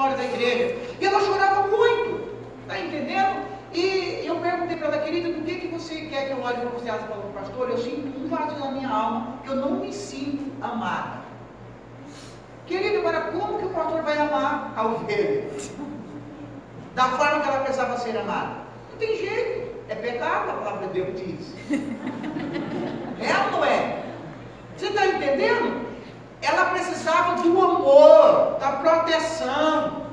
história da igreja. E ela chorava muito, está entendendo? E eu perguntei para ela, querida, do que, que você quer que eu olhe para você? Ela falou, pastor, eu sinto um vazio na minha alma, que eu não me sinto amada. Querido, agora como que o pastor vai amar a ovelha? Da forma que ela precisava ser amada. Não tem jeito. É pecado, a palavra de Deus diz. É ou não é? Você está entendendo? Ela precisava do amor, da proteção.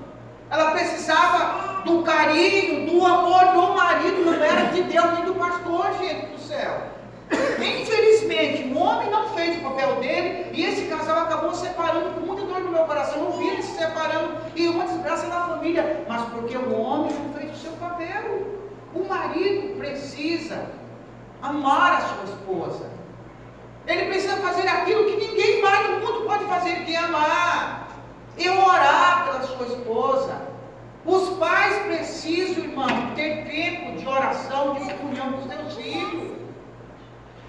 Ela precisava do carinho, do amor do marido, não era de Deus nem do pastor, gente do céu. Infelizmente, o homem não fez o papel dele e esse casal acabou separando com muita dor no meu coração. Eu vi eles se separando e uma desgraça na família, mas porque o homem não fez o seu papel. O marido precisa amar a sua esposa. Ele precisa fazer aquilo que ninguém mais no mundo pode fazer, que é amar. E orar pela sua esposa. Os pais precisam, irmão, ter tempo de oração, de comunhão com os seus filhos.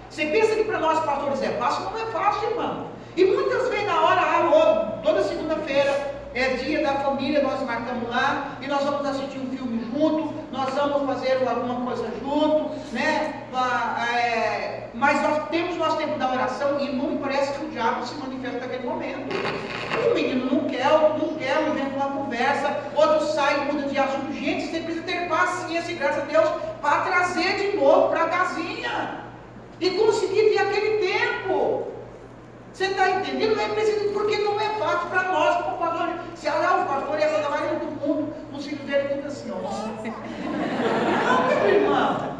Você pensa que para nós pastores é fácil? Não é fácil, irmão. E muitas vezes na hora, ah, toda segunda-feira, é dia da família, nós marcamos lá e nós vamos assistir um filme junto, nós vamos fazer alguma coisa junto, né? É, mas nós temos nosso tempo da oração e não parece que o diabo se manifesta naquele momento. O menino não quer, não quer, um inventa uma conversa, outro sai e muda de assunto. Gente, você precisa ter paciência graças a Deus para trazer de novo para a casinha e conseguir ter aquele tempo. Você está entendendo? Não é preciso, porque não é fácil para nós, como pastor. Se olhar o pastor e essa da mais do mundo, os assim, ó. Não, meu irmão.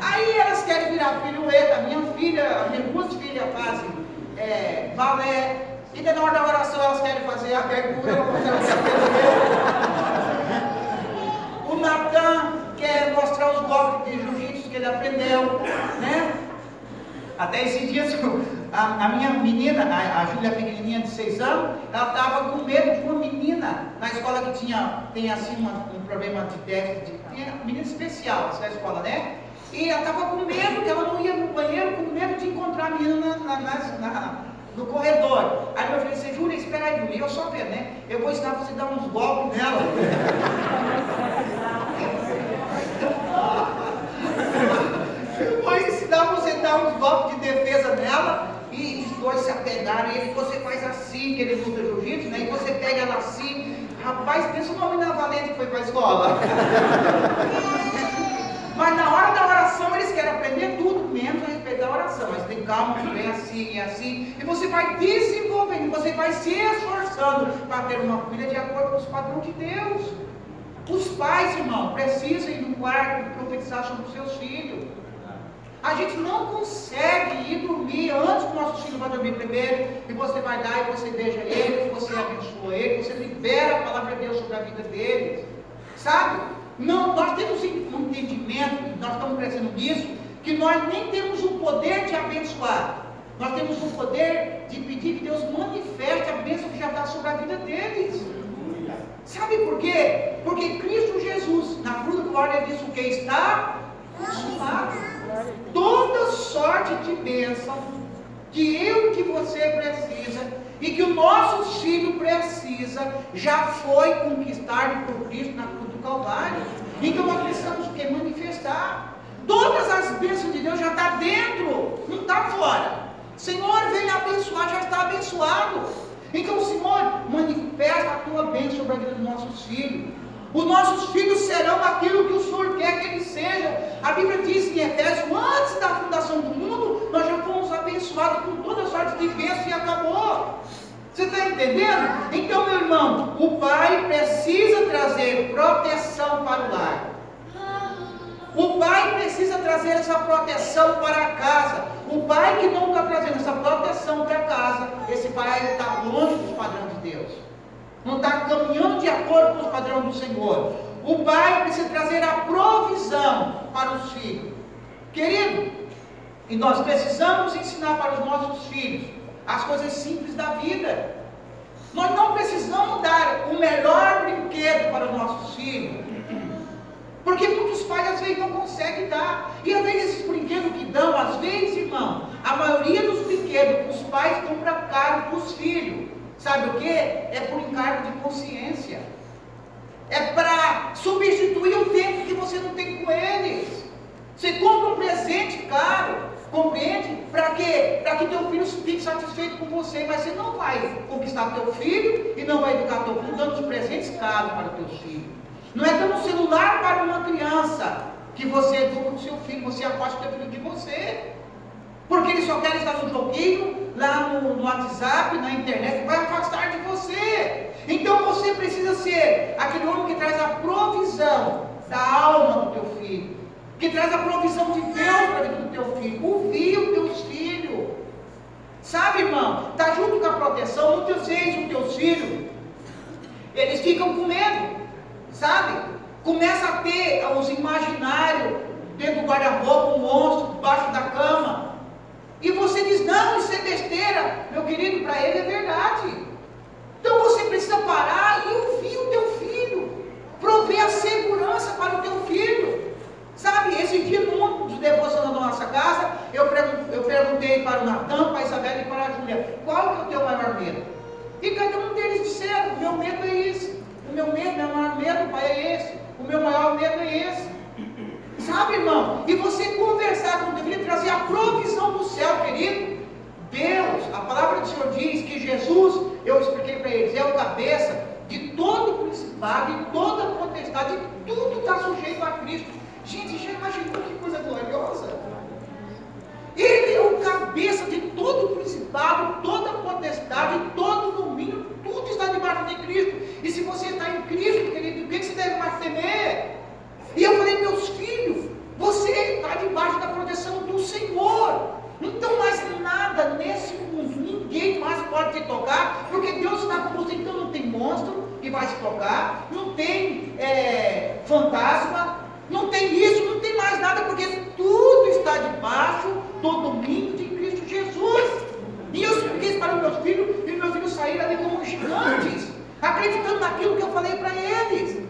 Aí elas querem virar pirueta. Minha filha, minhas duas filhas fazem é, balé. E na hora da oração elas querem fazer a pergunta, O Natan quer mostrar os golpes de jiu-jitsu que ele aprendeu, né? Até esses dias a, a minha menina, a, a Júlia pequenininha de 6 anos, ela estava com medo de uma menina na escola que tinha, tem assim uma, um problema de déficit, tinha menina especial essa escola, né? E ela estava com medo que ela não ia no banheiro, com medo de encontrar a menina na, na, na, no corredor. Aí meu filho disse, Júlia, espera aí, Júlia, eu só ver, né? Eu vou ensinar você a dar uns golpes nela. eu vou ensinar você a dar uns golpes de defesa nela e os dois se apegaram, e ele, você faz assim, que ele luta jiu-jitsu, né? E você pega ela assim. Rapaz, pensa o nome da valente que foi para a escola. Mas na hora da oração eles querem aprender tudo, menos a respeito da oração. Mas tem calma, vem assim e assim. E você vai desenvolvendo, você vai se esforçando para ter uma família de acordo com os padrões de Deus. Os pais, irmão, precisam ir no quarto profetizar sobre os seus filhos. A gente não consegue ir dormir antes que o nosso filho vá dormir primeiro, e você vai lá e você beija ele, você abençoa ele, você libera a palavra de Deus sobre a vida deles. Sabe? Não, nós temos um entendimento, nós estamos crescendo nisso, que nós nem temos o poder de abençoar. Nós temos o poder de pedir que Deus manifeste a bênção que já está sobre a vida deles. Sabe por quê? Porque Cristo Jesus, na cruz do glória, disse o que está consumado. Toda sorte de bênção que eu e que você precisa e que o nosso filho precisa já foi conquistado por Cristo na cruz do Calvário. Então nós precisamos que? Manifestar. Todas as bênçãos de Deus já está dentro, não está fora. Senhor, vem abençoar, já está abençoado. Então, Senhor, manifesta a tua bênção sobre a vida dos nossos filhos. Os nossos filhos serão aquilo que o Senhor quer que eles sejam. A Bíblia diz em Efésios, antes da fundação do mundo, nós já fomos abençoados com toda sorte de bênção e acabou. Você está entendendo? Então, meu irmão, o pai precisa trazer proteção para o lar. O pai precisa trazer essa proteção para a casa. O pai que não está trazendo essa proteção para a casa, esse pai está longe dos padrões de Deus não está caminhando de acordo com os padrões do Senhor. O pai precisa trazer a provisão para os filhos. Querido, e nós precisamos ensinar para os nossos filhos as coisas simples da vida. Nós não precisamos dar o melhor brinquedo para os nossos filhos. Porque muitos pais às vezes não conseguem dar. E às vezes esses brinquedos que dão, às vezes, irmão, a maioria dos brinquedos os pais compram caro para os filhos. Sabe o que? É por encargo de consciência. substituir o tempo que você não tem com eles. Você compra um presente caro, compreende? Para quê? Para que teu filho fique satisfeito com você, mas você não vai conquistar teu filho e não vai educar teu filho dando os presentes caros para teu filho. Não é dando um celular para uma criança que você educa o seu filho, você afasta o teu filho de você. Porque ele só quer estar no joguinho, lá no, no WhatsApp, na internet, vai afastar de você. Então você precisa ser aquele homem que traz a provisão da alma do teu filho, que traz a provisão de Deus para a vida do teu filho. Ouvir os teus filhos. Sabe, irmão? Está junto com a proteção. Muitas vezes os teus filhos, eles ficam com medo. Sabe? Começa a ter os imaginários dentro do guarda-roupa, um monstro, debaixo da cama. E você diz, não, isso é besteira. Meu querido, para ele é verdade. Então você precisa parar e ouvir o teu filho. Prover a segurança para o teu filho. Sabe, esse dia, num dos devocionais da nossa casa, eu, perguntei para o Natan, para a Isabela e para a Júlia, qual é o teu maior medo? E cada um deles disseram, o meu medo é esse. O meu medo, meu maior medo, pai, é esse. O meu maior medo é esse. Sabe, irmão? E você conversar com Deus, trazer a provisão do céu, querido. Deus, a palavra do Senhor diz que Jesus, eu expliquei para eles, é o cabeça de todo principado, de toda potestade, tudo está sujeito a Cristo. Gente, já imaginou que coisa gloriosa? Ele é o cabeça de todo o principado, toda a potestade, todo o domínio, tudo está debaixo de Cristo. E se você está em Cristo, querido, o que você deve mais temer? E eu falei, meus filhos, você está debaixo da proteção do Senhor. Então mais nada nesse mundo, ninguém mais pode te tocar, porque Deus está com você. Então não tem te tocar, não tem é, fantasma, não tem isso, não tem mais nada, porque tudo está debaixo do domínio de Cristo Jesus. E eu expliquei isso para meus filhos, e meus filhos saíram ali como gigantes, acreditando naquilo que eu falei para eles.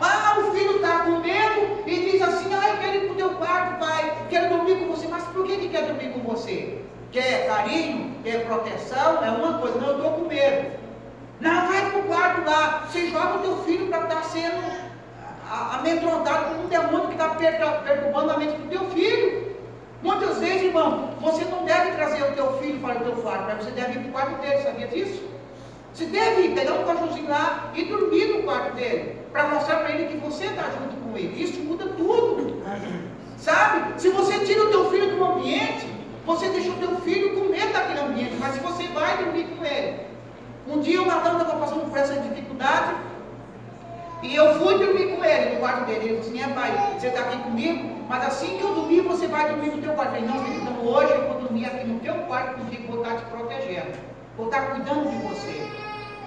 Ah, o filho está com medo e diz assim: Ah, eu quero ir para o teu quarto, pai, quero dormir com você. Mas por que ele quer dormir com você? Quer carinho, quer proteção? É uma coisa, não, eu estou com medo. Não, vai quarto lá. Você joga o teu filho para estar tá sendo amedrontado por um demônio que está perturbando a mente do teu filho. Muitas vezes, irmão, você não deve trazer o teu filho para o teu quarto, mas você deve ir para o quarto dele, sabia disso? Você deve pegar um cachorrozinho lá e dormir no quarto dele, para mostrar para ele que você está junto com ele. Isso muda tudo. Sabe? Se você tira o teu filho do ambiente, você deixa o teu filho com medo daquele ambiente, mas se você vai dormir com ele. Um dia o Natan estava passando por essa dificuldade, e eu fui dormir com ele no quarto dele. Ele falou assim: é pai, você está aqui comigo, mas assim que eu dormir, você vai dormir no teu quarto. Eu falei, não, então hoje eu vou dormir aqui no teu quarto, porque vou estar te protegendo, vou estar cuidando de você.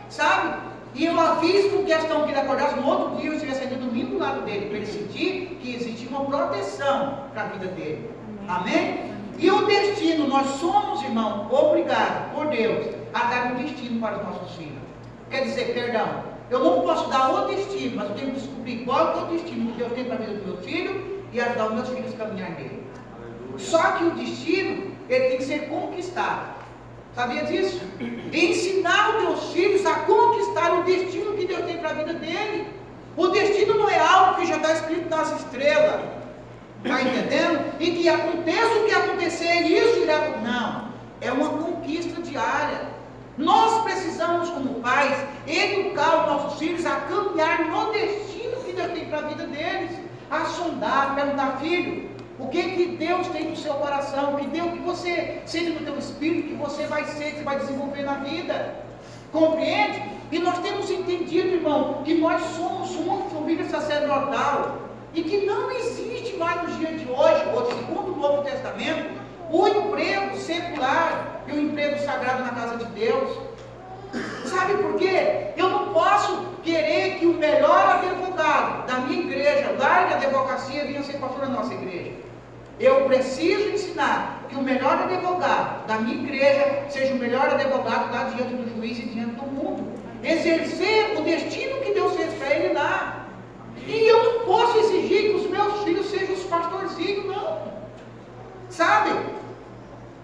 Sabe? E eu fiz com questão que ele acordasse no outro dia, eu estivesse dormindo do lado dele, para ele sentir que existia uma proteção para a vida dele. Amém? E o destino, nós somos, irmão, obrigados por Deus a dar um destino para os nossos filhos. Quer dizer, perdão, eu não posso dar o destino, mas eu tenho que descobrir qual é o destino que Deus tem para a vida do meu filho e ajudar os meus filhos a caminhar nele. Só que o destino, ele tem que ser conquistado. Sabia disso? Ensinar os teus filhos a conquistar o destino que Deus tem para a vida dele. O destino não é algo que já está escrito nas estrelas. Está entendendo? E que aconteça o que acontecer, isso irá. Não. É uma conquista diária. Nós precisamos, como pais, educar os nossos filhos a caminhar no destino que Deus tem para a vida deles. A sondar, perguntar, filho, o que que Deus tem no seu coração? O que Deus que você sente no teu espírito, que você vai ser, que vai desenvolver na vida? Compreende? E nós temos entendido, irmão, que nós somos uma família sacerdotal e que não existe mais nos dias de hoje, ou segundo o Novo Testamento, o emprego secular e o emprego sagrado na casa de Deus. Sabe por quê? Eu não posso querer que o melhor advogado da minha igreja largue a advocacia e venha ser pastor da nossa igreja. Eu preciso ensinar que o melhor advogado da minha igreja seja o melhor advogado lá diante do juiz e diante do mundo. Exercer o destino que Deus fez para ele lá. E eu não posso exigir que os meus filhos sejam os pastorzinhos, não. Sabe?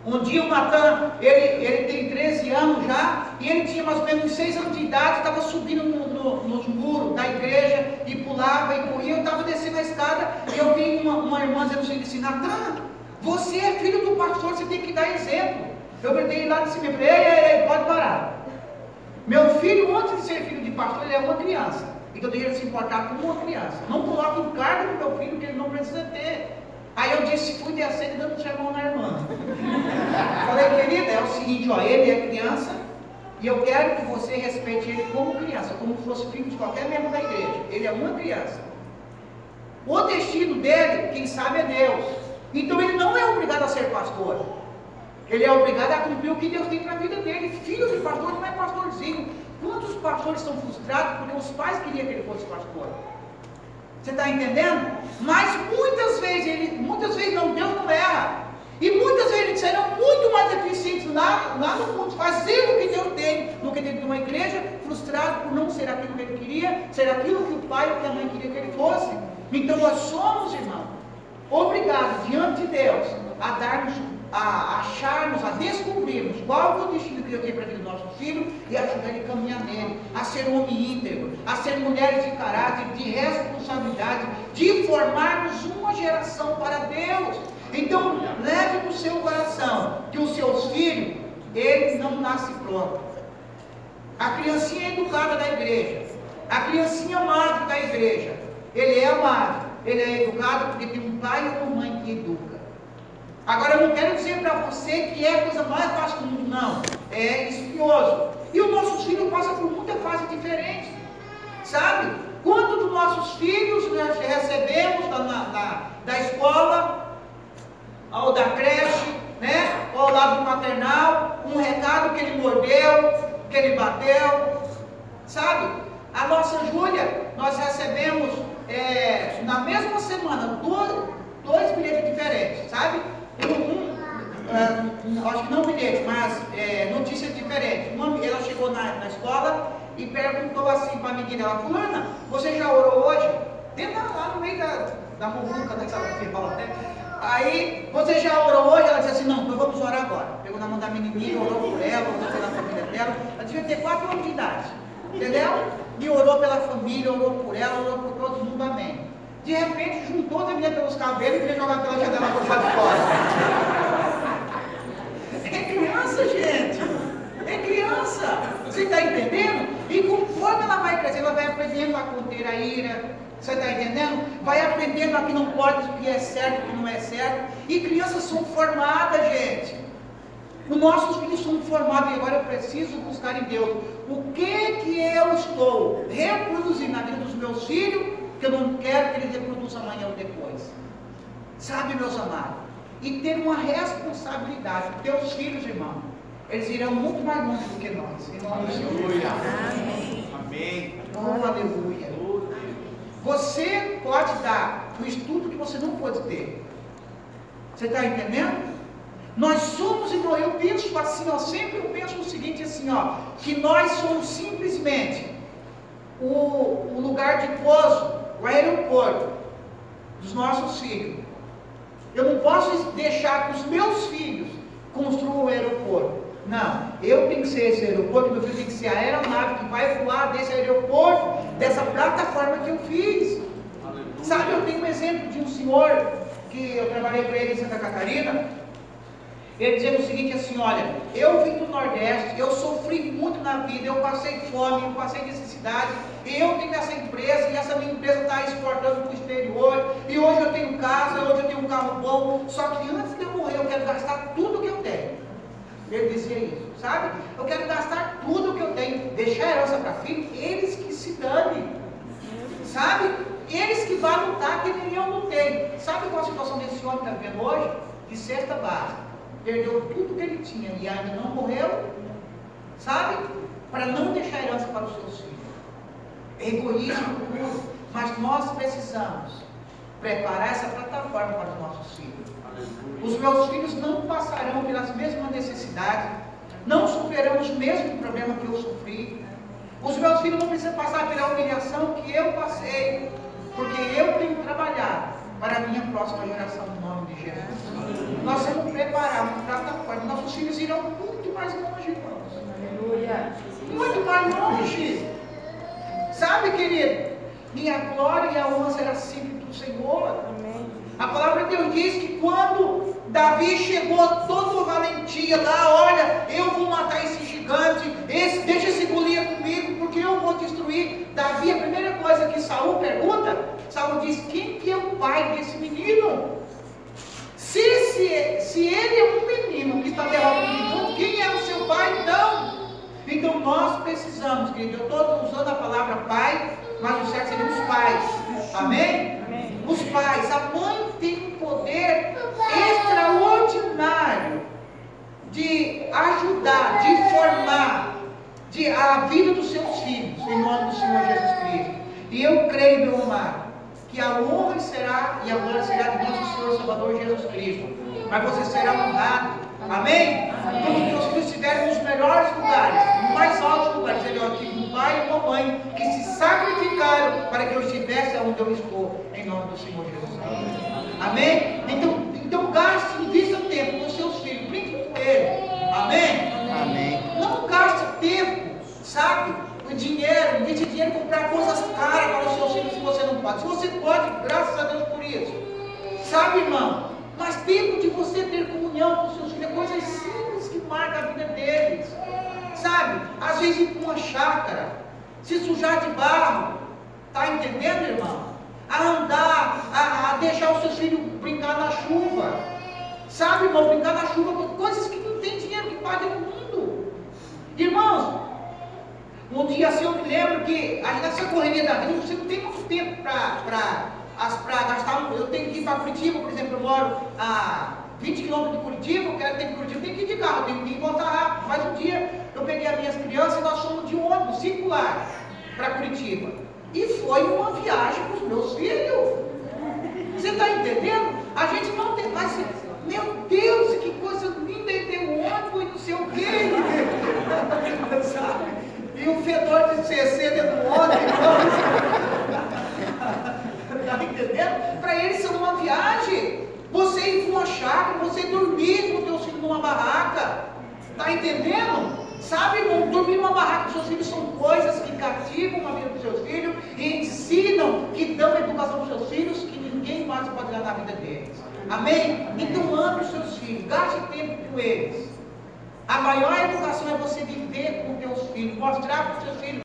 Um dia o Natan, ele, ele tem 13 anos já, e ele tinha mais ou menos 6 anos de idade, estava subindo no, no, nos muros da igreja, e pulava e corria. Eu estava descendo a escada e eu vi uma, uma irmã dizendo assim, Natan, você é filho do pastor, você tem que dar exemplo. Eu gritei lá de cima ei, ei, ei, pode parar. Meu filho, antes de ser filho de pastor, ele é uma criança. Então deixa se importar com uma criança. Não coloque um cargo no meu filho que ele não precisa ter. Aí eu disse, fui descer dando sermão na irmã. Falei, querida, é o seguinte, ó, ele é criança e eu quero que você respeite ele como criança, como se fosse filho de qualquer membro da igreja. Ele é uma criança. O destino dele, quem sabe, é Deus. Então ele não é obrigado a ser pastor. Ele é obrigado a cumprir o que Deus tem para a vida dele. Filho de pastor não é pastorzinho. Quantos pastores estão frustrados porque os pais queriam que ele fosse pastor? Você está entendendo? Mas muitas vezes, ele, muitas vezes não, Deus não erra. E muitas vezes eles serão muito mais eficientes lá, lá no mundo, fazendo o que Deus tem, do que dentro de uma igreja, frustrado por não ser aquilo que ele queria, ser aquilo que o pai ou que a mãe queria que ele fosse. Então nós somos, irmão, obrigados diante de Deus a darmos a acharmos, a descobrirmos qual é o destino que Deus tem para aquele nosso filho e ajudar ele a caminhar nele, a ser homem íntegro, a ser mulheres de caráter, de responsabilidade, de formarmos uma geração para Deus. Então, leve no seu coração que os seus filhos, eles não nascem prontos. A criancinha é educada da igreja, a criancinha amada da igreja, ele é amado, ele é educado porque tem um pai ou uma mãe que educa. Agora eu não quero dizer para você que é a coisa mais fácil do mundo, não. É espinhoso. E os nossos filhos passam por muita fase diferente. Sabe? Quantos dos nossos filhos nós recebemos da, na, da escola, ou da creche, né? Ou lá do maternal, um recado que ele mordeu, que ele bateu. Sabe? A nossa Júlia, nós recebemos é, na mesma semana dois, dois bilhetes diferentes, sabe? Uh, acho que não bilhete, mas é, notícias diferentes. Uma, ela chegou na, na escola e perguntou assim para a menina, ela, fulana, você já orou hoje? Dentro lá no meio da, da muvuca, né, sabe que fala até. Aí, você já orou hoje? Ela disse assim, não, então vamos orar agora. Pegou na mão da menininha, orou por ela, orou pela família dela. Ela devia ter quatro anos de idade, entendeu? E orou pela família, orou por ela, orou por todo mundo, amém. De repente juntou a menina pelos cabelos e queria jogar pela janela por fora de fora. É criança, gente. É criança. Você está entendendo? E conforme ela vai crescendo, ela vai aprendendo a conter a ira. Você está entendendo? Vai aprendendo a que não pode, o que é certo, o que não é certo. E crianças são formadas, gente. Os nossos filhos são formados e agora eu preciso buscar em Deus. O que que eu estou reproduzindo na vida dos meus filhos que eu não quero que ele reproduza amanhã ou depois. Sabe, meus amados? E ter uma responsabilidade. Teus filhos, irmão, eles irão muito mais longe do que nós. Em nome aleluia. Amém. Amém. Oh, aleluia. Você pode dar o estudo que você não pode ter. Você está entendendo? Nós somos, irmão, eu penso assim, ó, sempre eu penso o seguinte assim, ó, que nós somos simplesmente o, o lugar de pouso o aeroporto dos nossos filhos. Eu não posso deixar que os meus filhos construam o aeroporto. Não, eu tenho que ser esse aeroporto, meu filho tem que ser a aeronave que vai voar desse aeroporto, dessa plataforma que eu fiz. Aleluia. Sabe, eu tenho um exemplo de um senhor que eu trabalhei com ele em Santa Catarina, ele dizendo o seguinte assim, olha, eu vim do Nordeste, eu sofri muito na vida, eu passei fome, eu passei necessidade, eu tenho essa empresa e essa minha empresa está exportando para o exterior, e hoje eu tenho casa, hoje eu tenho um carro bom, só que antes de eu morrer eu quero gastar tudo que eu tenho. Ele dizia isso, sabe? Eu quero gastar tudo que eu tenho, deixar herança para filho, eles que se dane, sabe? Eles que vão lutar, que nem eu lutei. Sabe qual a situação desse homem que está vivendo hoje? De cesta básica perdeu tudo que ele tinha e ainda não morreu, sabe? Para não deixar herança para os seus filhos. Egoísmo puro. Mas nós precisamos preparar essa plataforma para os nossos filhos. Os meus filhos não passarão pelas mesmas necessidades, não sofrerão os mesmos problemas que eu sofri. Os meus filhos não precisam passar pela humilhação que eu passei, porque eu tenho trabalhado para a minha próxima geração, no nome de Jesus. Nós temos que preparar uma plataforma. Nossos filhos irão muito mais longe, irmãos. Aleluia. Muito mais longe. Sabe, querido? minha glória e a honra será sempre do Senhor. Amém. A palavra de Deus diz que quando Davi chegou todo valentia lá, olha, eu vou matar esse gigante, esse, deixa esse Golias comigo, porque eu vou destruir. Davi, a primeira coisa que Saul pergunta, Saul diz, quem que é o pai desse menino? Se, se, se ele é um menino que está derrotando quem é o seu pai então? Então nós precisamos, querido, eu estou usando a palavra pai, mas o certo seria os pais. Amém? Amém. Os pais, a mãe tem um poder extraordinário de ajudar, de formar de, a vida dos seus filhos, em nome do Senhor Jesus Cristo. E eu creio, meu amado, que a honra será e a glória será de nosso Senhor Salvador Jesus Cristo. Mas você será honrado. Amém? Quando teus filhos estiverem nos melhores lugares, nos mais altos lugares, ele tive um pai e uma mãe que se sacrificaram para que eu estivesse onde eu estou, em nome do Senhor Jesus Cristo. Amém? Pode. Graças a Deus por isso. Sabe, irmão? Mas tempo de você ter comunhão com seus filhos é coisas simples que marcam a vida deles. Sabe? Às vezes ir para uma chácara, se sujar de barro. Tá entendendo, irmão? A andar, a, a deixar os seus filhos brincar na chuva. Sabe, irmão? Brincar na chuva com coisas que não tem dinheiro que pague no mundo. Irmãos, um dia assim eu me lembro que nessa correria da vida, você não tem muito tempo para gastar. um- Eu tenho que ir para Curitiba, por exemplo, eu moro a 20 quilômetros de Curitiba, eu quero ter que Curitiba, tenho que ir de carro, tenho que ir voltar rápido. Mas um dia eu peguei as minhas crianças e nós fomos de ônibus circular para Curitiba. E foi uma viagem com os meus filhos. Você está entendendo? A gente não tem mais. Meu Deus, que coisa linda! E tem um ônibus e não sei o quê. Sabe? E um CC dentro do ônibus. Está entendendo? Para eles são uma viagem. Você ir uma chácara, você dormir com o teu filho numa barraca. Está entendendo? Sabe, irmão, dormir numa barraca com seus filhos são coisas que cativam a vida dos seus filhos e ensinam, que dão educação para seus filhos, que ninguém mais pode dar na vida deles. Amém? Então ame os seus filhos, gaste tempo com eles. A maior educação é você viver com os teus filhos, mostrar para os seus filhos